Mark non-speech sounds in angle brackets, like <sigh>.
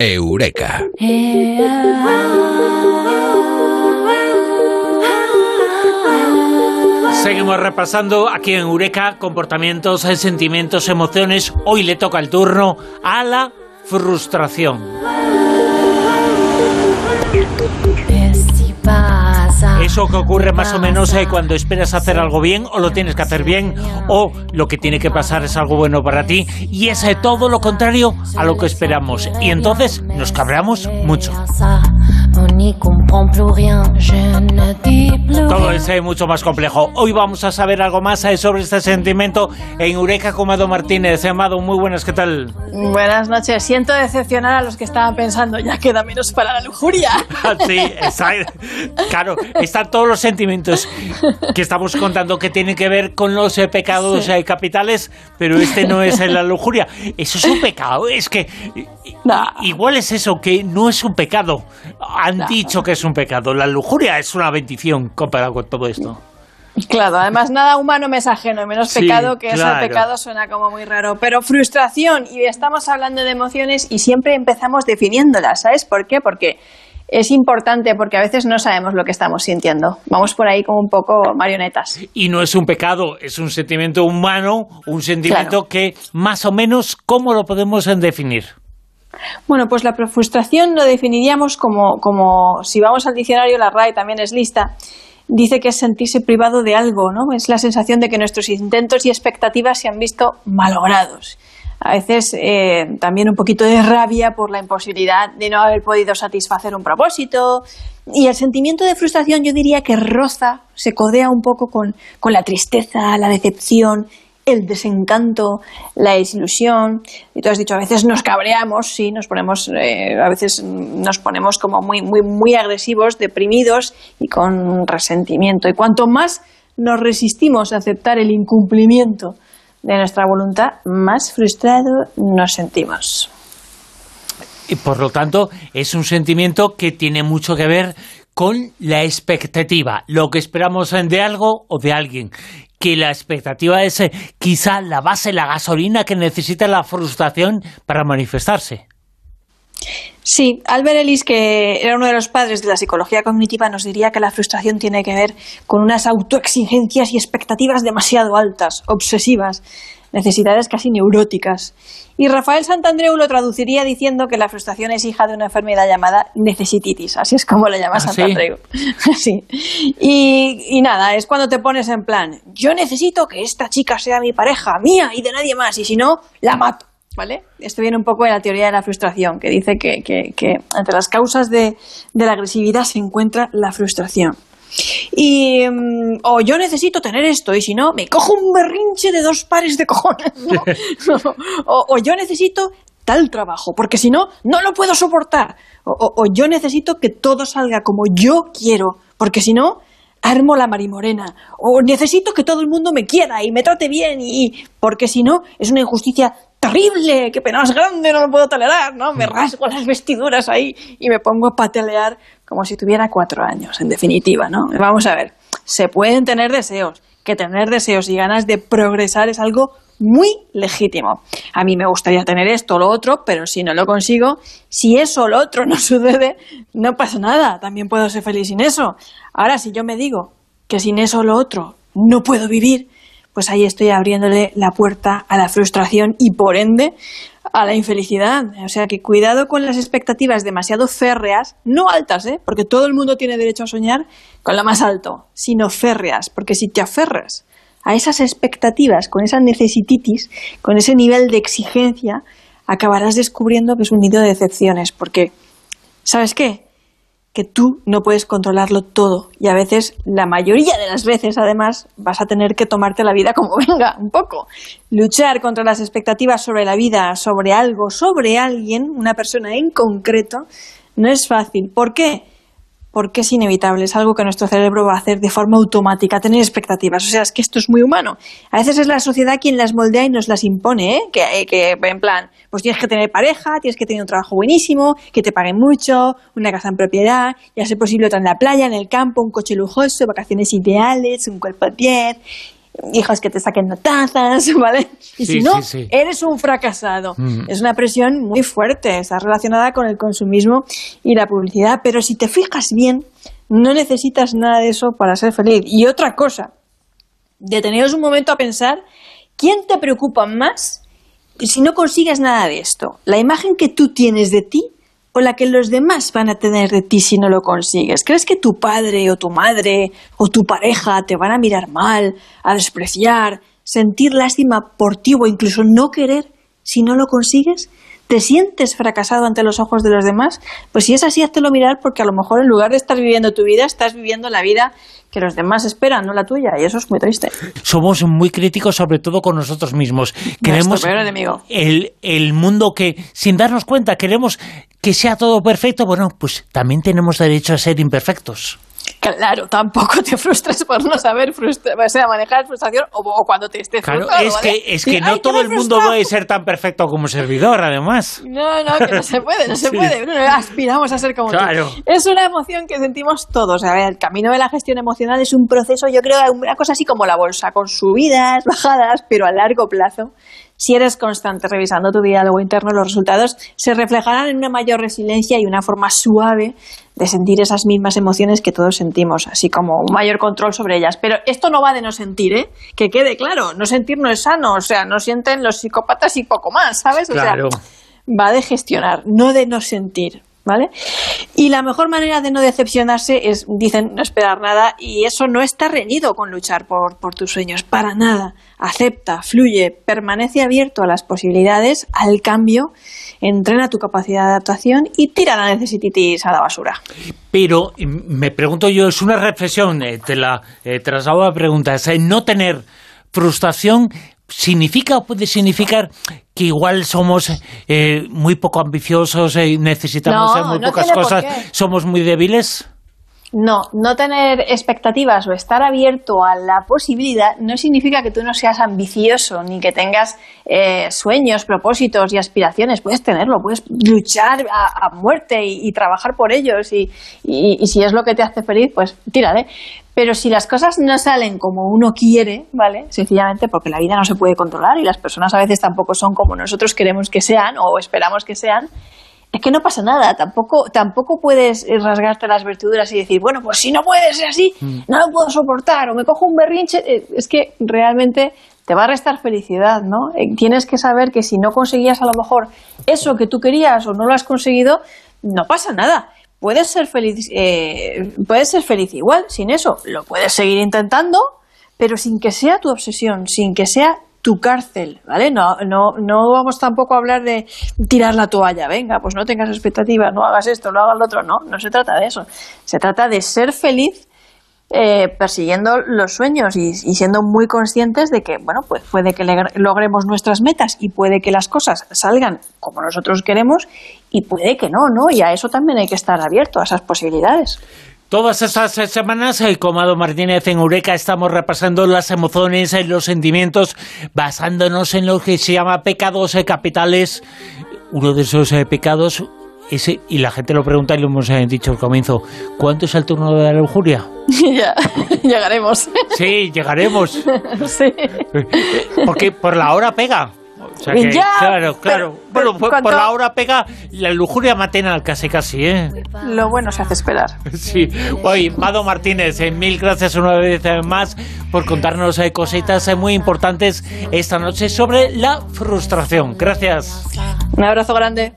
Eureka. Seguimos repasando aquí en Eureka comportamientos, sentimientos, emociones. Hoy le toca el turno a la frustración. Eso que ocurre más o menos eh, cuando esperas hacer algo bien o lo tienes que hacer bien o lo que tiene que pasar es algo bueno para ti y es eh, todo lo contrario a lo que esperamos y entonces nos cabreamos mucho. Todo es eh, mucho más complejo. Hoy vamos a saber algo más eh, sobre este sentimiento en Eureka con Amado Martínez. Amado, muy buenas, ¿qué tal? Buenas noches. Siento decepcionar a los que estaban pensando, ya queda menos para la lujuria. Ah, <laughs> sí, exacto. Claro, <laughs> están todos los sentimientos que estamos contando que tienen que ver con los eh, pecados capitales, pero este no es la lujuria. Eso es un pecado. Es que igual es eso, que no es un pecado han dicho que es un pecado. La lujuria es una bendición comparado con todo esto. Claro, además nada humano me es ajeno, menos pecado, que eso pecado suena como muy raro. Pero frustración, y estamos hablando de emociones y siempre empezamos definiéndolas, ¿sabes por qué? Porque es importante, porque a veces no sabemos lo que estamos sintiendo. Vamos por ahí como un poco marionetas. Y no es un pecado, es un sentimiento humano, un sentimiento que más o menos, ¿cómo lo podemos definir? Bueno, pues la frustración lo definiríamos como, como, si vamos al diccionario, la RAE también es lista, dice que es sentirse privado de algo, ¿no? Es la sensación de que nuestros intentos y expectativas se han visto malogrados. A veces eh, también un poquito de rabia por la imposibilidad de no haber podido satisfacer un propósito. Y el sentimiento de frustración yo diría que roza, se codea un poco con, con la tristeza, la decepción el desencanto, la desilusión. Y tú has dicho, a veces nos cabreamos, sí, nos ponemos, eh, a veces nos ponemos como muy, muy, muy agresivos, deprimidos y con resentimiento. Y cuanto más nos resistimos a aceptar el incumplimiento de nuestra voluntad, más frustrado nos sentimos. Y por lo tanto, es un sentimiento que tiene mucho que ver con la expectativa, lo que esperamos de algo o de alguien que la expectativa es eh, quizá la base, la gasolina que necesita la frustración para manifestarse. Sí, Albert Ellis, que era uno de los padres de la psicología cognitiva, nos diría que la frustración tiene que ver con unas autoexigencias y expectativas demasiado altas, obsesivas, necesidades casi neuróticas. Y Rafael Santandreu lo traduciría diciendo que la frustración es hija de una enfermedad llamada necesititis, así es como la llama ¿Ah, Santandreu. <laughs> ¿sí? Y, y, nada, es cuando te pones en plan, yo necesito que esta chica sea mi pareja, mía y de nadie más, y si no, la mato. ¿Vale? Esto viene un poco de la teoría de la frustración, que dice que, que, que entre las causas de, de la agresividad se encuentra la frustración. Y, mm, o yo necesito tener esto, y si no, me cojo un berrinche de dos pares de cojones. <laughs> <laughs> o, yo necesito tal trabajo, porque si no, no lo puedo soportar. O, yo necesito que todo salga como yo quiero, porque si no, armo la marimorena. O necesito que todo el mundo me quiera y me trate bien, y porque si no, es una injusticia terrible, qué pena más grande, no lo puedo tolerar, ¿no? Me mm. rasgo las vestiduras ahí y me pongo a patalear como si tuviera cuatro años, en definitiva, ¿no? Vamos a ver, se pueden tener deseos, que tener deseos y ganas de progresar es algo muy legítimo. A mí me gustaría tener esto o lo otro, pero si no lo consigo, si eso o lo otro <laughs> no sucede, no pasa nada, también puedo ser feliz sin eso. Ahora, si yo me digo que sin eso o lo otro no puedo vivir, pues ahí estoy abriéndole la puerta a la frustración y por ende a la infelicidad. O sea que cuidado con las expectativas demasiado férreas, no altas, ¿eh? porque todo el mundo tiene derecho a soñar con lo más alto, sino férreas, porque si te aferras a esas expectativas, con esa necesititis, con ese nivel de exigencia, acabarás descubriendo que es un nido de decepciones, porque, ¿sabes qué? Que tú no puedes controlarlo todo y a veces, la mayoría de las veces además, vas a tener que tomarte la vida como <laughs> venga, un poco. Luchar contra las expectativas sobre la vida, sobre algo, sobre alguien, una persona en concreto, no es fácil. ¿Por qué? Porque es inevitable, es algo que nuestro cerebro va a hacer de forma automática, tener expectativas. O sea, es que esto es muy humano. A veces es la sociedad quien las moldea y nos las impone, ¿eh? que, que en plan, pues tienes que tener pareja, tienes que tener un trabajo buenísimo, que te paguen mucho, una casa en propiedad, y a ser posible otra en la playa, en el campo, un coche lujoso, vacaciones ideales, un cuerpo de 10. Hijos que te saquen notazas, <laughs> ¿vale? Y si no, eres un fracasado. Mm. Es una presión muy fuerte, está relacionada con el consumismo y la publicidad, pero si te fijas bien, no necesitas nada de eso para ser feliz. Y otra cosa, deteneos un momento a pensar quién te preocupa más si no consigues nada de esto. La imagen que tú tienes de ti o la que los demás van a tener de ti si no lo consigues. ¿Crees que tu padre o tu madre o tu pareja te van a mirar mal, a despreciar, sentir lástima por ti o incluso no querer si no lo consigues? ¿Te sientes fracasado ante los ojos de los demás? Pues si es así, háztelo mirar porque a lo mejor en lugar de estar viviendo tu vida, estás viviendo la vida que los demás esperan, no la tuya, y eso es muy triste. Somos muy críticos, sobre todo con nosotros mismos. Queremos enemigo. El, el mundo que, sin darnos cuenta, queremos que sea todo perfecto. Bueno, pues también tenemos derecho a ser imperfectos. Claro, tampoco te frustres por no saber manejar frustración o, cuando te estés claro, es que, es que no todo el mundo puede ser tan perfecto como servidor, además. No, no, que no se puede, no se <laughs> puede. aspiramos a ser como claro. tú. Es una emoción que sentimos todos. A ver, el camino de la gestión emocional es un proceso, yo creo, una cosa así como la bolsa, con subidas, bajadas, pero a largo plazo si eres constante revisando tu diálogo interno, los resultados se reflejarán en una mayor resiliencia y una forma suave de sentir esas mismas emociones que todos sentimos, así como un mayor control sobre ellas. Pero esto no va de no sentir, ¿eh? Que quede claro, no sentir no es sano, o sea, no sienten los psicópatas y poco más, ¿sabes? O sea, va de gestionar, no de no sentir. ¿Vale? Y la mejor manera de no decepcionarse es, dicen, no esperar nada y eso no está reñido con luchar por, por tus sueños, para nada. Acepta, fluye, permanece abierto a las posibilidades, al cambio, entrena tu capacidad de adaptación y tira la necesitis a la basura. Pero me pregunto yo, es una reflexión, eh, te la eh, traslado a pregunta, es no tener frustración ¿Significa o puede significar que igual somos eh, muy poco ambiciosos y necesitamos muy pocas cosas, somos muy débiles? No, no tener expectativas o estar abierto a la posibilidad no significa que tú no seas ambicioso ni que tengas eh, sueños, propósitos y aspiraciones. Puedes tenerlo, puedes luchar a, muerte y, trabajar por ellos y, y, si es lo que te hace feliz, pues tírale. Pero si las cosas no salen como uno quiere, ¿vale? Sencillamente porque la vida no se puede controlar y las personas a veces tampoco son como nosotros queremos que sean o esperamos que sean, es que no pasa nada, tampoco, tampoco puedes rasgarte las vertiduras y decir, bueno, pues si no puede ser así, mm. no lo puedo soportar, o me cojo un berrinche, eh, es que realmente te va a restar felicidad, ¿no? Eh, tienes que saber que si no conseguías a lo mejor eso que tú querías o no lo has conseguido, no pasa nada. Puedes ser feliz, eh, puedes ser feliz igual, sin eso, lo puedes seguir intentando, pero sin que sea tu obsesión, sin que sea tu cárcel, ¿vale? No, no, no vamos tampoco a hablar de tirar la toalla, venga, pues no tengas expectativas, no hagas esto, no hagas lo otro, no, no se trata de eso. Se trata de ser feliz eh, persiguiendo los sueños y, siendo muy conscientes de que, bueno, pues puede que logremos nuestras metas y puede que las cosas salgan como nosotros queremos y puede que no, ¿no? Y a eso también hay que estar abierto, a esas posibilidades. Todas estas semanas, eh, Comado Martínez en Eureka, estamos repasando las emociones, y eh, los sentimientos, basándonos en lo que se llama pecados eh, capitales. Uno de esos pecados, ese, y la gente lo pregunta y lo hemos dicho al comienzo, ¿cuánto es el turno de la lujuria? <laughs> ya, llegaremos. Sí, llegaremos. <laughs> sí. Porque por la hora pega claro, claro. bueno, por, la hora pega la lujuria matena casi casi, ¿eh? Lo bueno se hace esperar. <laughs> Sí. Oye, Mado Martínez, eh, mil gracias una vez más por contarnos eh, cositas eh, muy importantes esta noche sobre la frustración. Gracias. Un abrazo grande.